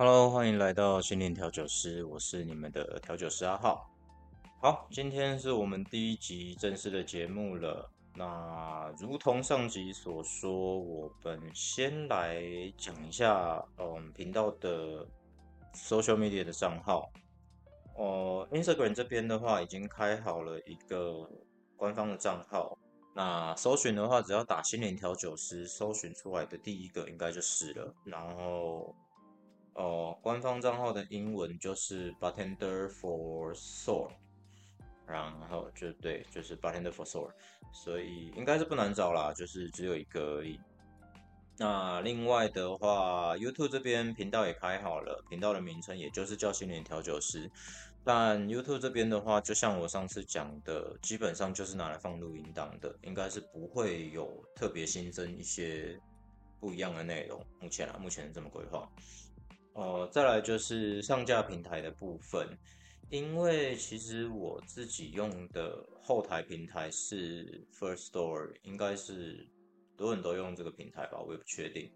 Hello，欢迎来到心灵调酒师，我是你们的调酒师阿浩。好，今天是我们第一集正式的节目了。那如同上集所说，我们先来讲一下，嗯，频道的 social media 的账号。哦，Instagram 这边的话已经开好了一个官方的账号。那搜寻的话，只要打心灵调酒师，搜寻出来的第一个应该就是了。然后，哦，官方账号的英文就是 Bartender for Soul，然后就对，就是 Bartender for Soul，所以应该是不难找啦，就是只有一个而已。那另外的话，YouTube 这边频道也开好了，频道的名称也就是叫心灵调酒师。但 YouTube 这边的话，就像我上次讲的，基本上就是拿来放录音档的，应该是不会有特别新增一些不一样的内容。目前啊，目前这么规划。哦，再来就是上架平台的部分，因为其实我自己用的后台平台是 First Store，应该是很多人都用这个平台吧，我也不确定。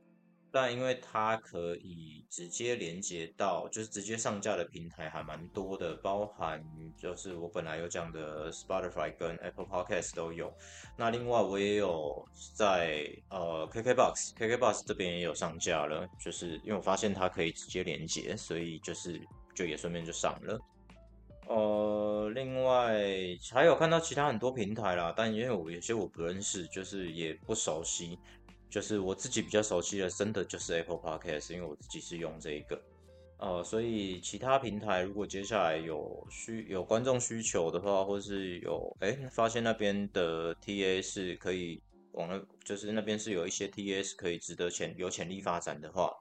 但因为它可以直接连接到，就是直接上架的平台还蛮多的，包含就是我本来有讲的 Spotify 跟 Apple Podcast 都有。那另外我也有在呃 KKBox，KKBox 这边也有上架了，就是因为我发现它可以直接连接，所以就是就也顺便就上了。呃，另外还有看到其他很多平台啦，但因为我有些我不认识，就是也不熟悉。就是我自己比较熟悉的，真的就是 Apple Podcast，因为我自己是用这一个，呃，所以其他平台如果接下来有需有观众需求的话，或是有哎发现那边的 TA 是可以往那，就是那边是有一些 TA 是可以值得潜有潜力发展的话，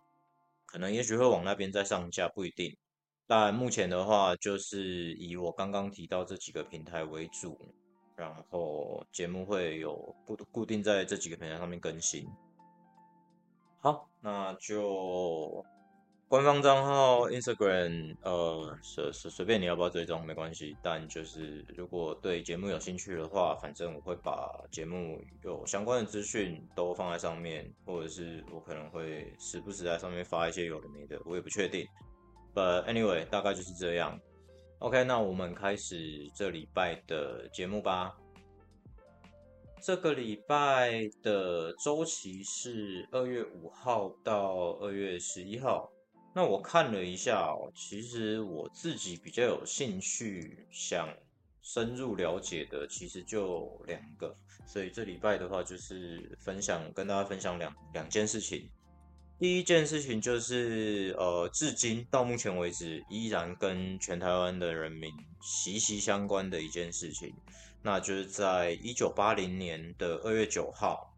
可能也许会往那边再上架，不一定。但目前的话，就是以我刚刚提到这几个平台为主。然后节目会有固固定在这几个平台上面更新。好，那就官方账号 Instagram，呃，随随随便你要不要追踪没关系。但就是如果对节目有兴趣的话，反正我会把节目有相关的资讯都放在上面，或者是我可能会时不时在上面发一些有的没的，我也不确定。But anyway，大概就是这样。OK，那我们开始这礼拜的节目吧。这个礼拜的周期是二月五号到二月十一号。那我看了一下哦，其实我自己比较有兴趣想深入了解的，其实就两个。所以这礼拜的话，就是分享跟大家分享两两件事情。第一件事情就是，呃，至今到目前为止，依然跟全台湾的人民息息相关的一件事情，那就是在一九八零年的二月九号，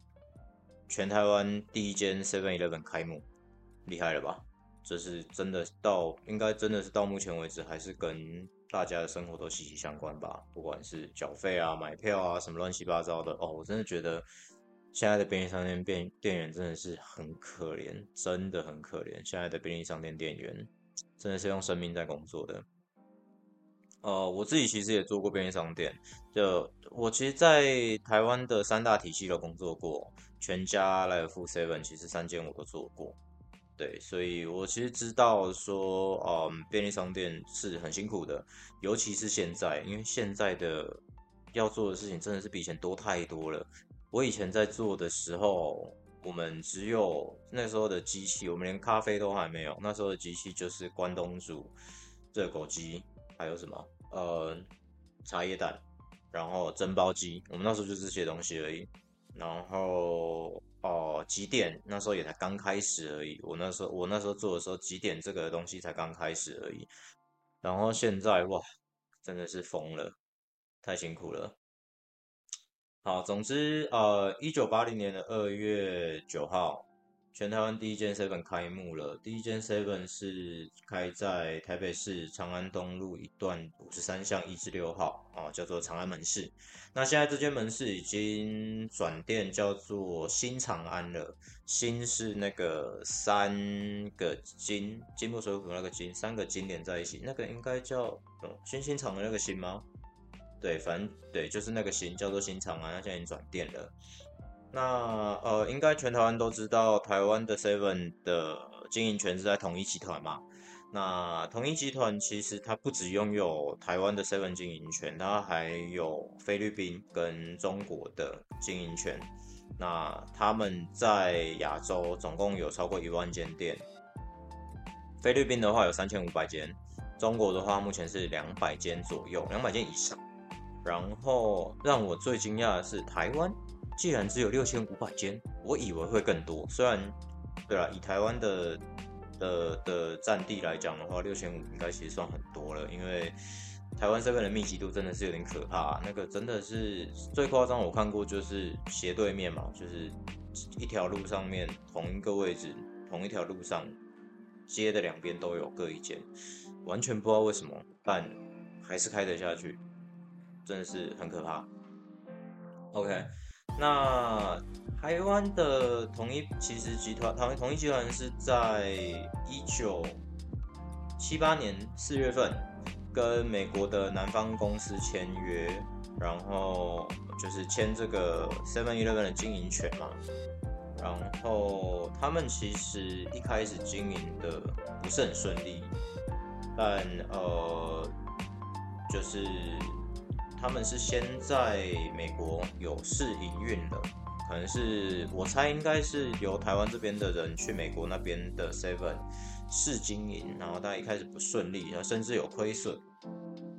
全台湾第一间 Seven Eleven 开幕，厉害了吧？这是真的到，应该真的是到目前为止，还是跟大家的生活都息息相关吧？不管是缴费啊、买票啊，什么乱七八糟的，哦，我真的觉得。现在的便利商店店店员真的是很可怜，真的很可怜。现在的便利商店店员真的是用生命在工作的。呃，我自己其实也做过便利商店，就我其实，在台湾的三大体系都工作过，全家、莱尔富、seven，其实三间我都做过。对，所以我其实知道说，嗯，便利商店是很辛苦的，尤其是现在，因为现在的要做的事情真的是比以前多太多了。我以前在做的时候，我们只有那时候的机器，我们连咖啡都还没有。那时候的机器就是关东煮、热狗机，还有什么呃茶叶蛋，然后蒸包机。我们那时候就这些东西而已。然后哦，几点那时候也才刚开始而已。我那时候我那时候做的时候，几点这个东西才刚开始而已。然后现在哇，真的是疯了，太辛苦了。好，总之，呃，一九八零年的二月九号，全台湾第一间 Seven 开幕了。第一间 Seven 是开在台北市长安东路一段五十三巷一至六号，啊，叫做长安门市。那现在这间门市已经转店，叫做新长安了。新是那个三个金，金木水火那个金，三个金连在一起，那个应该叫新新厂的那个新吗？对，反正对，就是那个新叫做新长安，它现在已经转店了。那呃，应该全台湾都知道，台湾的 Seven 的经营权是在统一集团嘛。那统一集团其实它不只拥有台湾的 Seven 经营权，它还有菲律宾跟中国的经营权。那他们在亚洲总共有超过一万间店，菲律宾的话有三千五百间，中国的话目前是两百间左右，两百间以上。然后让我最惊讶的是，台湾既然只有六千五百间，我以为会更多。虽然，对啊，以台湾的的的占地来讲的话，六千五应该其实算很多了，因为台湾这边的密集度真的是有点可怕。那个真的是最夸张，我看过就是斜对面嘛，就是一条路上面同一个位置，同一条路上街的两边都有各一间，完全不知道为什么，但还是开得下去。真的是很可怕。OK，那台湾的统一其实集团，台湾统一集团是在一九七八年四月份跟美国的南方公司签约，然后就是签这个 Seven Eleven 的经营权嘛。然后他们其实一开始经营的不是很顺利，但呃，就是。他们是先在美国有试营运的，可能是我猜应该是由台湾这边的人去美国那边的 Seven 试经营，然后但一开始不顺利，然后甚至有亏损，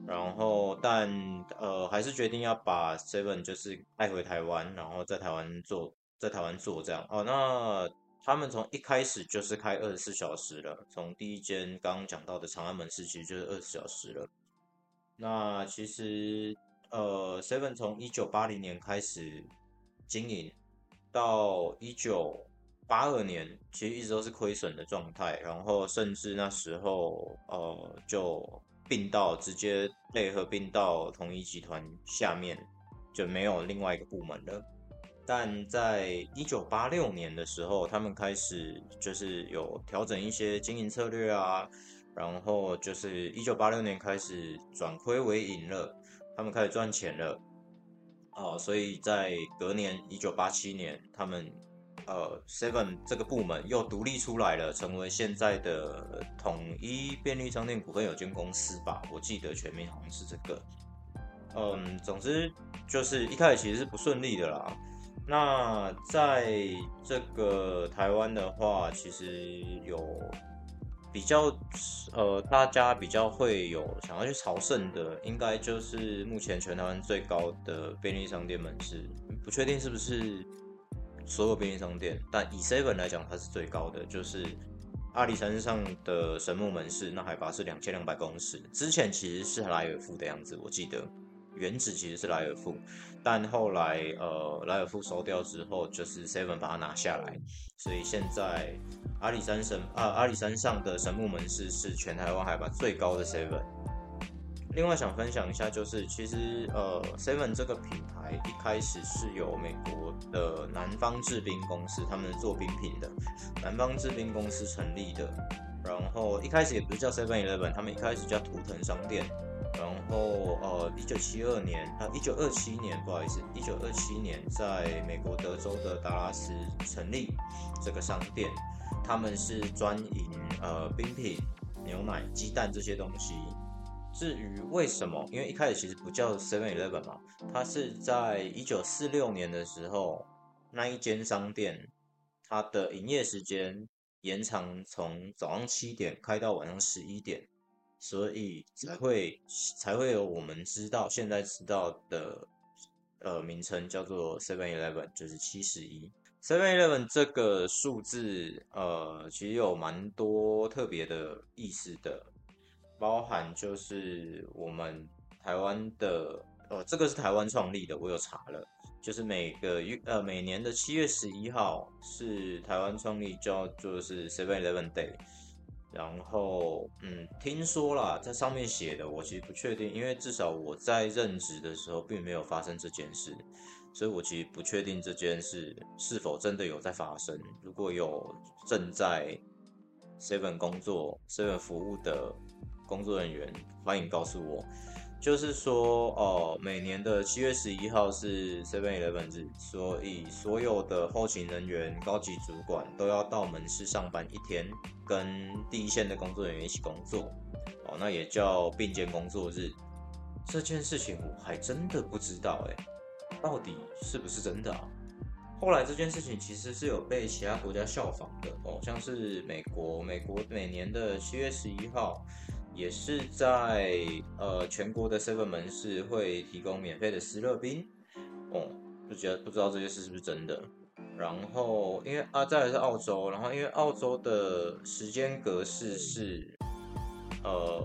然后但呃还是决定要把 Seven 就是带回台湾，然后在台湾做，在台湾做这样哦。那他们从一开始就是开二十四小时了，从第一间刚刚讲到的长安门市其实就是二十四小时了。那其实。呃，Seven 从一九八零年开始经营，到一九八二年，其实一直都是亏损的状态。然后甚至那时候，呃，就并到直接配合并到统一集团下面，就没有另外一个部门了。但在一九八六年的时候，他们开始就是有调整一些经营策略啊，然后就是一九八六年开始转亏为盈了。他们开始赚钱了，哦，所以在隔年一九八七年，他们呃 Seven 这个部门又独立出来了，成为现在的统一便利商店股份有限公司吧？我记得全名好像是这个。嗯，总之就是一开始其实是不顺利的啦。那在这个台湾的话，其实有。比较呃，大家比较会有想要去朝圣的，应该就是目前全台湾最高的便利商店门市，不确定是不是所有便利商店，但以 Seven 来讲，它是最高的，就是阿里山上的神木门市，那海拔是两千两百公尺，之前其实是莱尔富的样子，我记得。原址其实是莱尔富，但后来呃莱尔富收掉之后，就是 Seven 把它拿下来，所以现在。阿里山神啊，阿里山上的神木门市是全台湾海拔最高的 Seven。另外想分享一下，就是其实呃 Seven 这个品牌一开始是由美国的南方制冰公司，他们做冰品的南方制冰公司成立的。然后一开始也不是叫 Seven Eleven，他们一开始叫图腾商店。然后呃，一九七二年啊，一九二七年，不好意思，一九二七年在美国德州的达拉斯成立这个商店。他们是专营呃冰品、牛奶、鸡蛋这些东西。至于为什么，因为一开始其实不叫 Seven Eleven 嘛，它是在一九四六年的时候，那一间商店它的营业时间延长从早上七点开到晚上十一点，所以才会才会有我们知道现在知道的呃名称叫做 Seven Eleven，就是七十一。Seven Eleven 这个数字，呃，其实有蛮多特别的意思的，包含就是我们台湾的，呃，这个是台湾创立的，我有查了，就是每个月，呃，每年的七月十一号是台湾创立，叫做是 Seven Eleven Day。然后，嗯，听说啦，在上面写的，我其实不确定，因为至少我在任职的时候并没有发生这件事。所以我其实不确定这件事是否真的有在发生。如果有正在 Seven 工作、Seven 服务的工作人员，欢迎告诉我。就是说，哦，每年的七月十一号是 Seven Eleven 日，所以所有的后勤人员、高级主管都要到门市上班一天，跟第一线的工作人员一起工作。哦，那也叫并肩工作日。这件事情我还真的不知道，哎，到底是不是真的啊？后来这件事情其实是有被其他国家效仿的哦，像是美国，美国每年的七月十一号。也是在呃全国的 seven 门市会提供免费的湿热冰，哦，不觉不知道这件事是不是真的。然后因为啊再来是澳洲，然后因为澳洲的时间格式是呃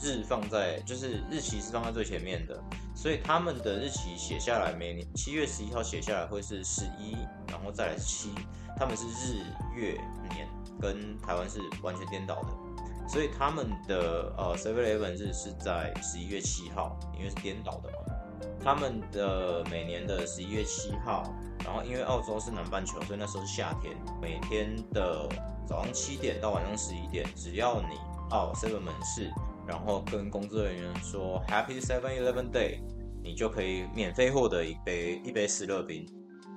日放在就是日期是放在最前面的，所以他们的日期写下来每年七月十一号写下来会是十一，然后再来七，他们是日月年跟台湾是完全颠倒的。所以他们的呃 Seven Eleven 日是在十一月七号，因为是颠倒的嘛。他们的每年的十一月七号，然后因为澳洲是南半球，所以那时候是夏天。每天的早上七点到晚上十一点，只要你到 Seven 门市，然后跟工作人员说 Happy Seven Eleven Day，你就可以免费获得一杯一杯湿热冰。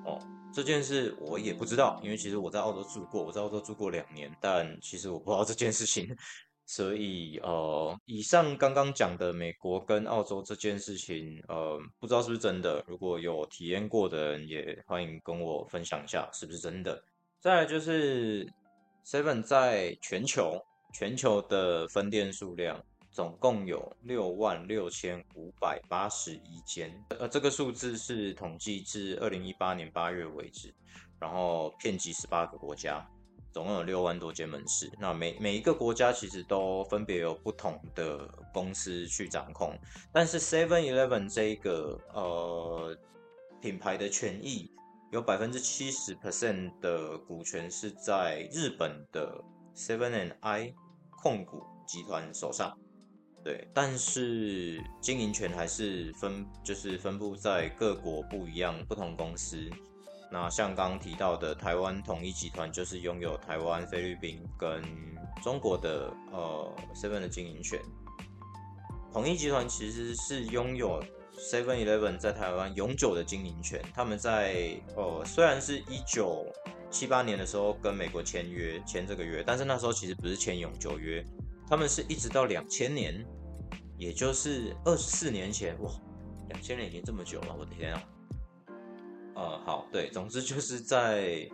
哦，这件事我也不知道，因为其实我在澳洲住过，我在澳洲住过两年，但其实我不知道这件事情。所以，呃，以上刚刚讲的美国跟澳洲这件事情，呃，不知道是不是真的。如果有体验过的人，也欢迎跟我分享一下是不是真的。再来就是，Seven 在全球全球的分店数量总共有六万六千五百八十一间，呃，这个数字是统计至二零一八年八月为止，然后遍及十八个国家。总共有六万多间门市，那每每一个国家其实都分别有不同的公司去掌控，但是 Seven Eleven 这个呃品牌的权益有百分之七十 percent 的股权是在日本的 Seven and I 控股集团手上，对，但是经营权还是分就是分布在各国不一样不同公司。那像刚刚提到的台湾统一集团，就是拥有台湾、菲律宾跟中国的呃 Seven 的经营权。统一集团其实是拥有 Seven Eleven 在台湾永久的经营权。他们在呃虽然是一九七八年的时候跟美国签约签这个约，但是那时候其实不是签永久约，他们是一直到两千年，也就是二十四年前，哇，两千年已经这么久了，我的天啊！呃，好，对，总之就是在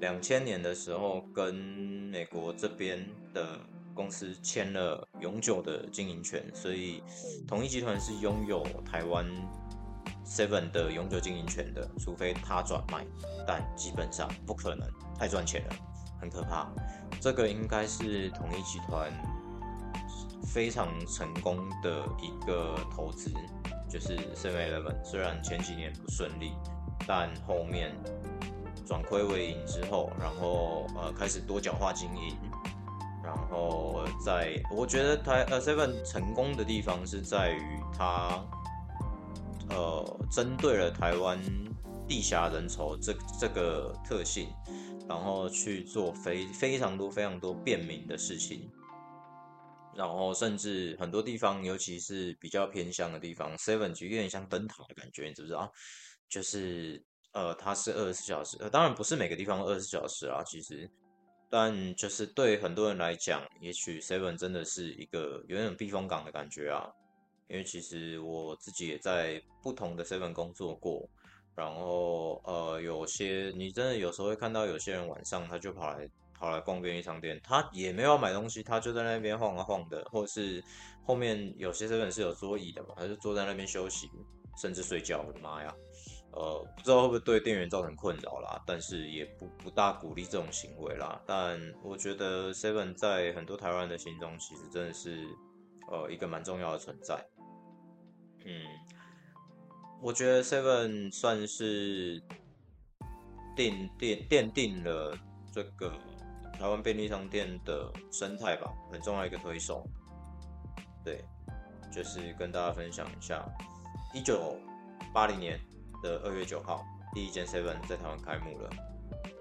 两千年的时候，跟美国这边的公司签了永久的经营权，所以统一集团是拥有台湾 Seven 的永久经营权的，除非他转卖，但基本上不可能，太赚钱了，很可怕。这个应该是统一集团非常成功的一个投资，就是 Seven Eleven，虽然前几年不顺利。但后面转亏为盈之后，然后呃开始多角化经营，然后在我觉得台呃 Seven 成功的地方是在于它呃针对了台湾地狭人稠这这个特性，然后去做非非常多非常多便民的事情，然后甚至很多地方，尤其是比较偏乡的地方，Seven 就有点像灯塔的感觉，你知不知道？就是，呃，它是二十四小时，呃，当然不是每个地方二十四小时啊，其实，但就是对很多人来讲，也许 Seven 真的是一个有点避风港的感觉啊，因为其实我自己也在不同的 Seven 工作过，然后，呃，有些你真的有时候会看到有些人晚上他就跑来跑来逛便利商店，他也没有买东西，他就在那边晃啊晃的，或是后面有些 Seven 是有桌椅的嘛，他就坐在那边休息，甚至睡觉，我的妈呀！呃，不知道会不会对店员造成困扰啦，但是也不不大鼓励这种行为啦。但我觉得 Seven 在很多台湾人的心中，其实真的是呃一个蛮重要的存在。嗯，我觉得 Seven 算是奠奠奠定了这个台湾便利商店的生态吧，很重要一个推手。对，就是跟大家分享一下，一九八零年。的二月九号，第一间 Seven 在台湾开幕了，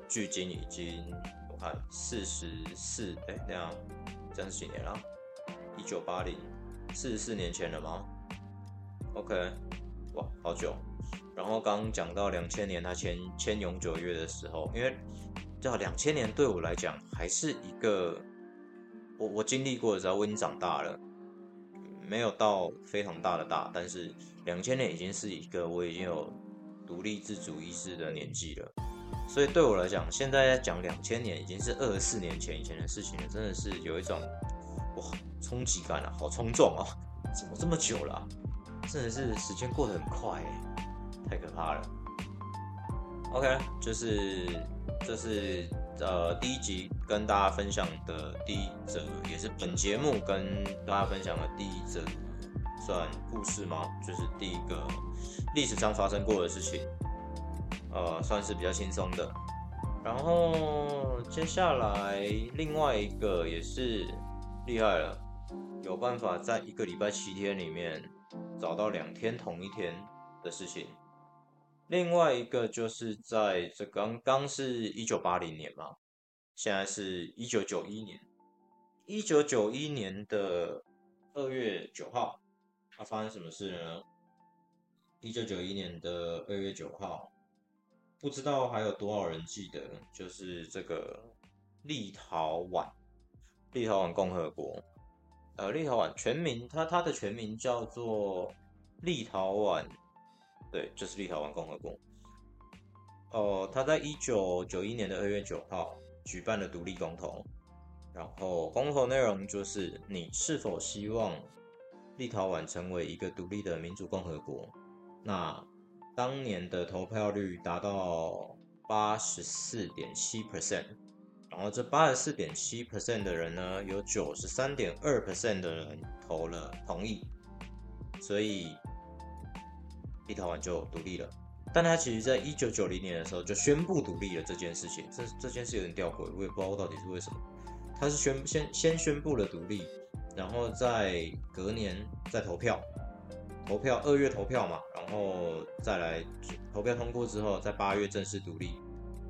距今已经我看四十四，哎，那样这样是几年了？一九八零，四十四年前了吗？OK，哇，好久。然后刚刚讲到两千年他签签永久约的时候，因为叫两千年对我来讲还是一个我我经历过的时候我已经长大了，没有到非常大的大，但是两千年已经是一个我已经有独立自主意识的年纪了，所以对我来讲，现在讲两千年已经是二十四年前以前的事情了，真的是有一种哇冲击感啊，好冲撞啊，怎么这么久了？真的是时间过得很快哎。太可怕了。OK，就是这是呃第一集跟大家分享的第一则，也是本节目跟大家分享的第一则算故事吗？就是第一个历史上发生过的事情，呃，算是比较轻松的。然后接下来另外一个也是厉害了，有办法在一个礼拜七天里面找到两天同一天的事情。另外一个就是在这刚刚是一九八零年嘛，现在是一九九一年，一九九一年的二月九号，它发生什么事呢？一九九一年的二月九号，不知道还有多少人记得，就是这个立陶宛，立陶宛共和国，呃，立陶宛全名，它它的全名叫做立陶宛。对，就是立陶宛共和国。哦，他在一九九一年的二月九号举办了独立公投，然后公投内容就是你是否希望立陶宛成为一个独立的民主共和国？那当年的投票率达到八十四点七 percent，然后这八十四点七 percent 的人呢，有九十三点二 percent 的人投了同意，所以。立陶宛就独立了，但他其实在一九九零年的时候就宣布独立了这件事情，这这件事有点吊诡，我也不知道到底是为什么。他是宣先先宣布了独立，然后在隔年再投票，投票二月投票嘛，然后再来投票通过之后，在八月正式独立。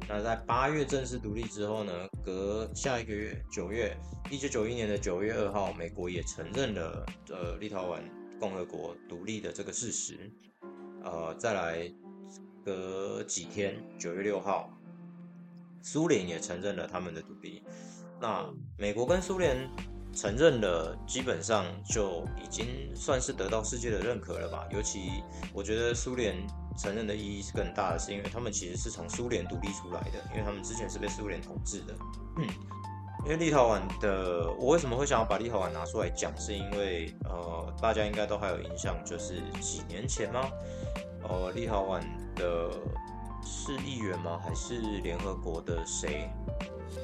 那在八月正式独立之后呢，隔下一个月九月一九九一年的九月二号，美国也承认了呃立陶宛共和国独立的这个事实。呃，再来隔几天，九月六号，苏联也承认了他们的独立。那美国跟苏联承认了，基本上就已经算是得到世界的认可了吧？尤其我觉得苏联承认的意义是更大的，是因为他们其实是从苏联独立出来的，因为他们之前是被苏联统治的。嗯因为立陶宛的，我为什么会想要把立陶宛拿出来讲？是因为呃，大家应该都还有印象，就是几年前吗？呃，立陶宛的是议员吗？还是联合国的谁？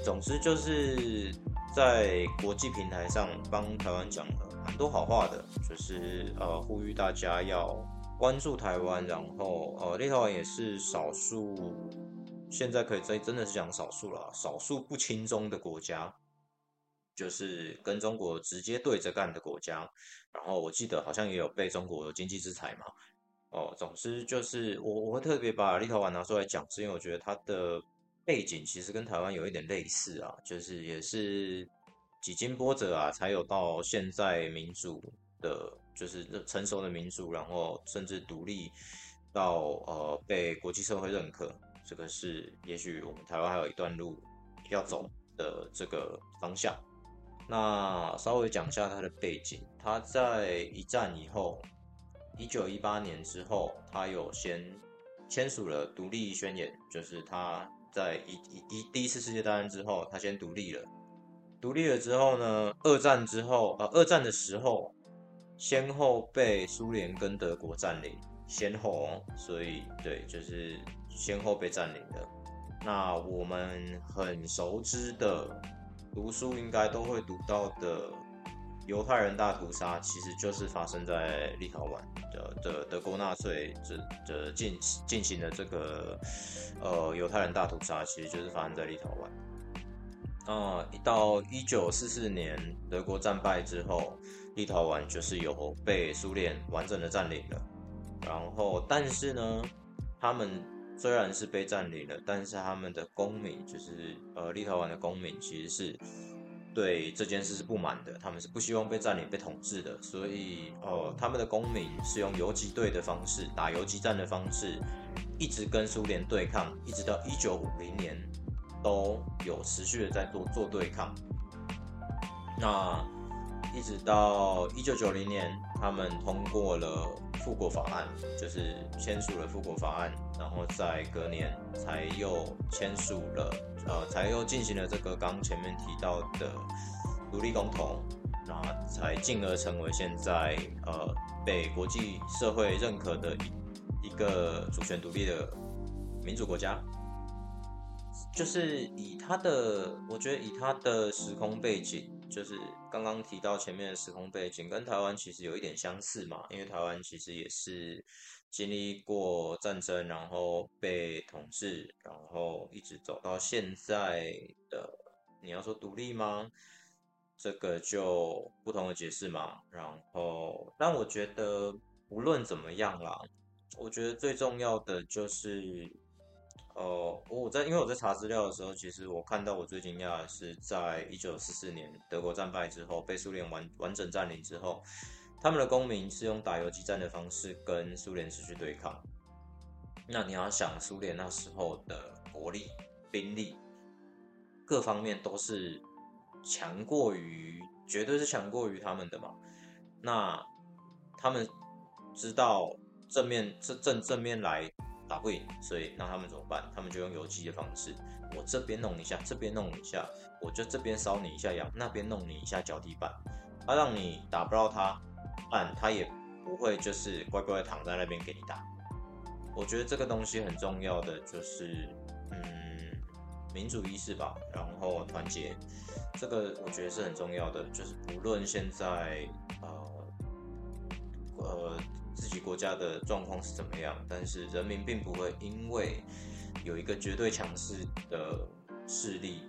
总之就是在国际平台上帮台湾讲了蛮多好话的，就是呃，呼吁大家要关注台湾，然后呃，立陶宛也是少数。现在可以真真的是讲少数了，少数不亲中的国家，就是跟中国直接对着干的国家。然后我记得好像也有被中国经济制裁嘛。哦，总之就是我我会特别把立陶宛拿出来讲，是因为我觉得它的背景其实跟台湾有一点类似啊，就是也是几经波折啊，才有到现在民主的，就是成熟的民主，然后甚至独立到呃被国际社会认可。这个是，也许我们台湾还有一段路要走的这个方向。那稍微讲一下它的背景，它在一战以后，一九一八年之后，它有先签署了独立宣言，就是它在一一一第一次世界大战之后，它先独立了。独立了之后呢，二战之后，呃，二战的时候，先后被苏联跟德国占领。先后，所以对，就是先后被占领的。那我们很熟知的，读书应该都会读到的犹太人大屠杀，其实就是发生在立陶宛的的德国纳粹这这进进行的这个呃犹太人大屠杀，其实就是发生在立陶宛。啊，一到一九四四年德国战败之后，立陶宛就是有被苏联完整的占领了。然后，但是呢，他们虽然是被占领了，但是他们的公民，就是呃立陶宛的公民，其实是对这件事是不满的，他们是不希望被占领、被统治的，所以哦，他们的公民是用游击队的方式，打游击战的方式，一直跟苏联对抗，一直到一九五零年都有持续的在做做对抗。那一直到一九九零年，他们通过了复国法案，就是签署了复国法案，然后在隔年才又签署了。呃，才又进行了这个刚前面提到的独立公投，然后才进而成为现在呃被国际社会认可的一一个主权独立的民主国家。就是以它的，我觉得以它的时空背景，就是刚刚提到前面的时空背景，跟台湾其实有一点相似嘛，因为台湾其实也是。经历过战争，然后被统治，然后一直走到现在的，你要说独立吗？这个就不同的解释嘛。然后，但我觉得无论怎么样啦，我觉得最重要的就是，呃，我在因为我在查资料的时候，其实我看到我最惊讶的是，在一九四四年德国战败之后，被苏联完完整占领之后。他们的公民是用打游击战的方式跟苏联失去对抗。那你要想，苏联那时候的国力、兵力各方面都是强过于，绝对是强过于他们的嘛。那他们知道正面正正正面来打不赢，所以那他们怎么办？他们就用游击的方式，我这边弄一下，这边弄一下，我就这边烧你一下羊，那边弄你一下脚底板，他让你打不到他。但他也不会就是乖乖躺在那边给你打。我觉得这个东西很重要的就是，嗯，民主意识吧，然后团结，这个我觉得是很重要的。就是不论现在呃呃自己国家的状况是怎么样，但是人民并不会因为有一个绝对强势的势力，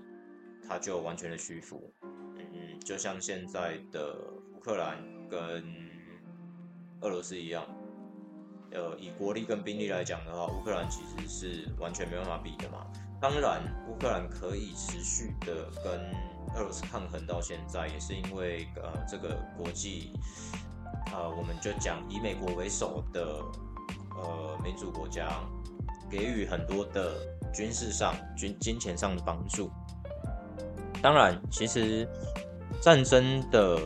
他就完全的屈服。嗯，就像现在的乌克兰跟俄罗斯一样，呃，以国力跟兵力来讲的话，乌克兰其实是完全没办法比的嘛。当然，乌克兰可以持续的跟俄罗斯抗衡到现在，也是因为呃，这个国际，呃，我们就讲以美国为首的呃民主国家，给予很多的军事上、军金钱上的帮助。当然，其实战争的。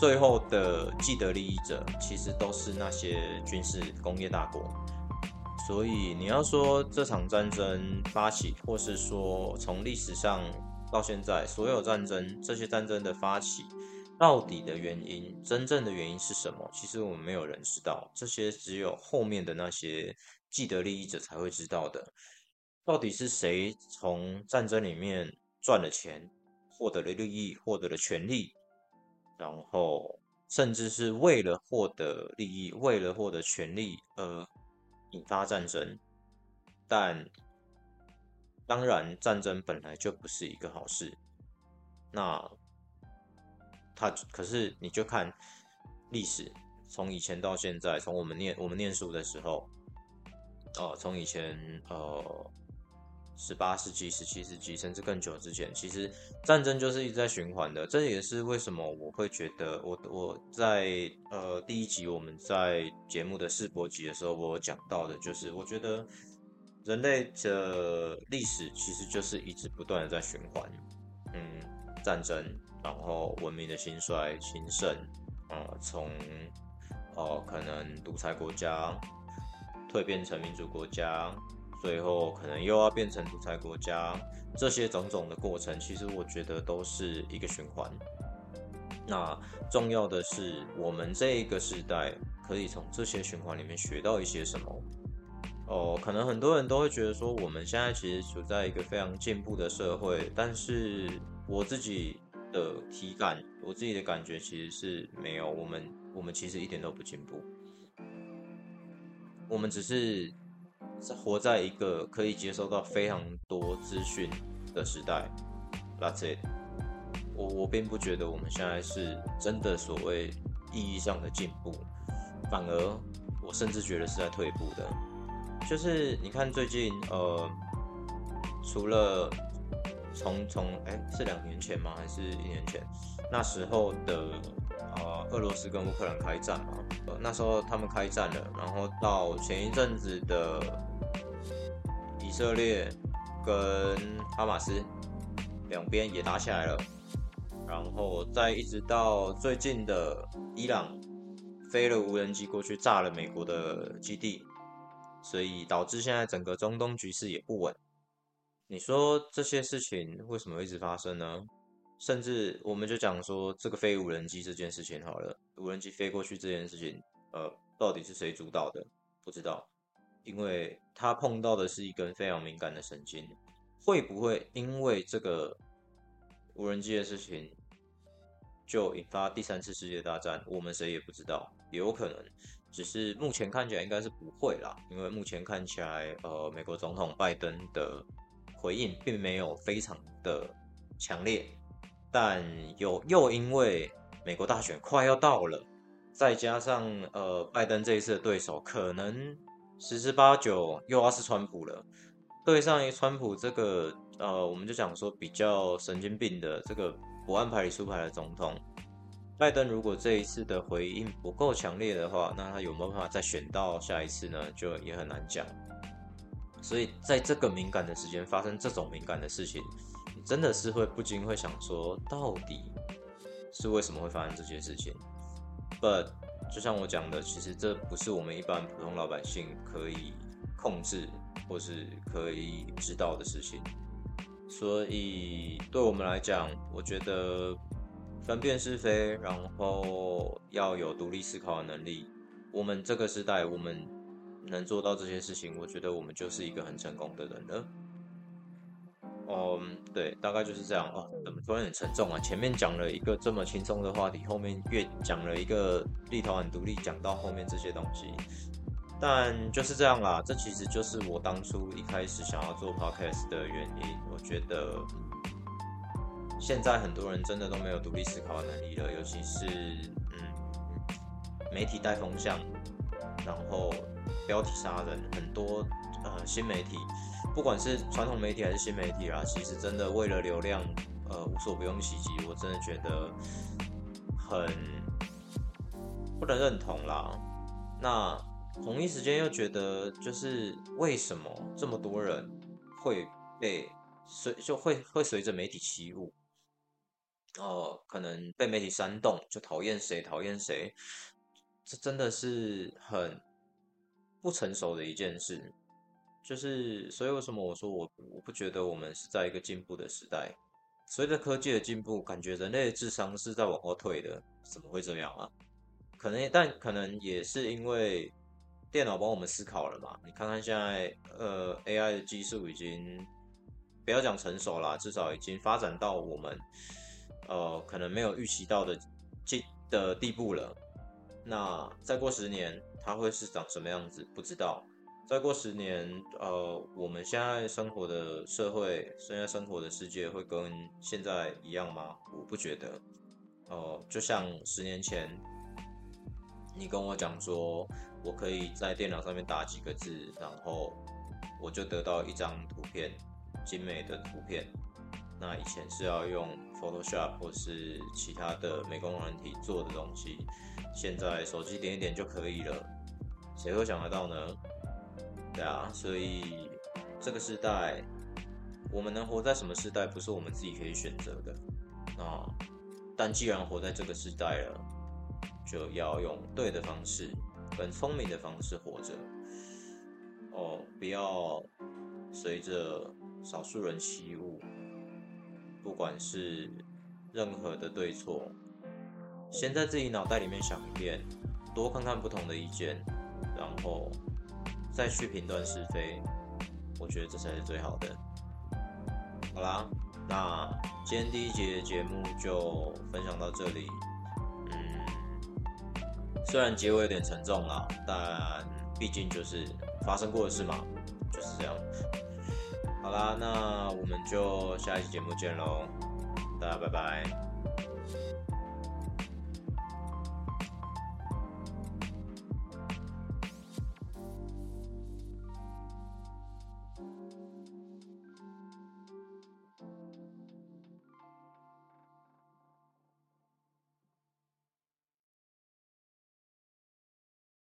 最后的既得利益者其实都是那些军事工业大国，所以你要说这场战争发起，或是说从历史上到现在所有战争这些战争的发起，到底的原因，真正的原因是什么？其实我们没有人知道，这些只有后面的那些既得利益者才会知道的。到底是谁从战争里面赚了钱，获得了利益，获得了权利？然后，甚至是为了获得利益，为了获得权利而引发战争。但当然，战争本来就不是一个好事。那他可是，你就看历史，从以前到现在，从我们念我们念书的时候，哦，从以前呃。十八世纪、十七世纪，甚至更久之前，其实战争就是一直在循环的。这也是为什么我会觉得，我我在呃第一集我们在节目的试播集的时候，我讲到的，就是我觉得人类的历史其实就是一直不断的在循环。嗯，战争，然后文明的兴衰、兴盛，啊，从哦可能独裁国家蜕变成民主国家。最后可能又要变成独裁国家，这些种种的过程，其实我觉得都是一个循环。那重要的是，我们这一个时代可以从这些循环里面学到一些什么？哦，可能很多人都会觉得说，我们现在其实处在一个非常进步的社会，但是我自己的体感，我自己的感觉其实是没有，我们我们其实一点都不进步，我们只是。是活在一个可以接收到非常多资讯的时代，That's it。我我并不觉得我们现在是真的所谓意义上的进步，反而我甚至觉得是在退步的。就是你看最近呃，除了从从哎是两年前吗？还是一年前？那时候的呃俄罗斯跟乌克兰开战嘛，呃那时候他们开战了，然后到前一阵子的以色列跟哈马斯两边也打起来了，然后再一直到最近的伊朗飞了无人机过去炸了美国的基地，所以导致现在整个中东局势也不稳。你说这些事情为什么一直发生呢？甚至我们就讲说这个飞无人机这件事情好了，无人机飞过去这件事情，呃，到底是谁主导的？不知道，因为他碰到的是一根非常敏感的神经，会不会因为这个无人机的事情就引发第三次世界大战？我们谁也不知道，也有可能，只是目前看起来应该是不会啦，因为目前看起来，呃，美国总统拜登的。回应并没有非常的强烈，但有又因为美国大选快要到了，再加上呃拜登这一次的对手可能十之八九又要是川普了，对上一川普这个呃我们就讲说比较神经病的这个不按牌理出牌的总统，拜登如果这一次的回应不够强烈的话，那他有没有办法再选到下一次呢？就也很难讲。所以在这个敏感的时间发生这种敏感的事情，你真的是会不禁会想说，到底是为什么会发生这些事情？But 就像我讲的，其实这不是我们一般普通老百姓可以控制或是可以知道的事情。所以对我们来讲，我觉得分辨是非，然后要有独立思考的能力。我们这个时代，我们。能做到这些事情，我觉得我们就是一个很成功的人了。嗯，对，大概就是这样哦。怎么突然很沉重啊？前面讲了一个这么轻松的话题，后面越讲了一个立陶宛独立，讲到后面这些东西，但就是这样啦。这其实就是我当初一开始想要做 podcast 的原因。我觉得现在很多人真的都没有独立思考的能力了，尤其是嗯，媒体带风向，然后。标题杀人，很多呃新媒体，不管是传统媒体还是新媒体啦，其实真的为了流量，呃无所不用其极，我真的觉得很不能认同啦。那同一时间又觉得，就是为什么这么多人会被随就会会随着媒体起舞，哦，可能被媒体煽动，就讨厌谁讨厌谁，这真的是很。不成熟的一件事，就是所以为什么我说我我不觉得我们是在一个进步的时代？随着科技的进步，感觉人类的智商是在往后退的，怎么会这样啊？可能但可能也是因为电脑帮我们思考了嘛？你看看现在呃 AI 的技术已经不要讲成熟啦，至少已经发展到我们呃可能没有预期到的进的地步了。那再过十年。它会是长什么样子？不知道。再过十年，呃，我们现在生活的社会，现在生活的世界会跟现在一样吗？我不觉得。哦，就像十年前，你跟我讲说，我可以在电脑上面打几个字，然后我就得到一张图片，精美的图片。那以前是要用 Photoshop 或是其他的美工软体做的东西，现在手机点一点就可以了。谁会想得到呢？对啊，所以这个时代，我们能活在什么时代，不是我们自己可以选择的啊。但既然活在这个时代了，就要用对的方式，跟聪明的方式活着。哦，不要随着少数人起舞，不管是任何的对错，先在自己脑袋里面想一遍，多看看不同的意见。然后再去评断是非，我觉得这才是最好的。好啦，那今天第一节节目就分享到这里。嗯，虽然结尾有点沉重啦，但毕竟就是发生过的事嘛，就是这样。好啦，那我们就下一期节目见喽，大家拜拜。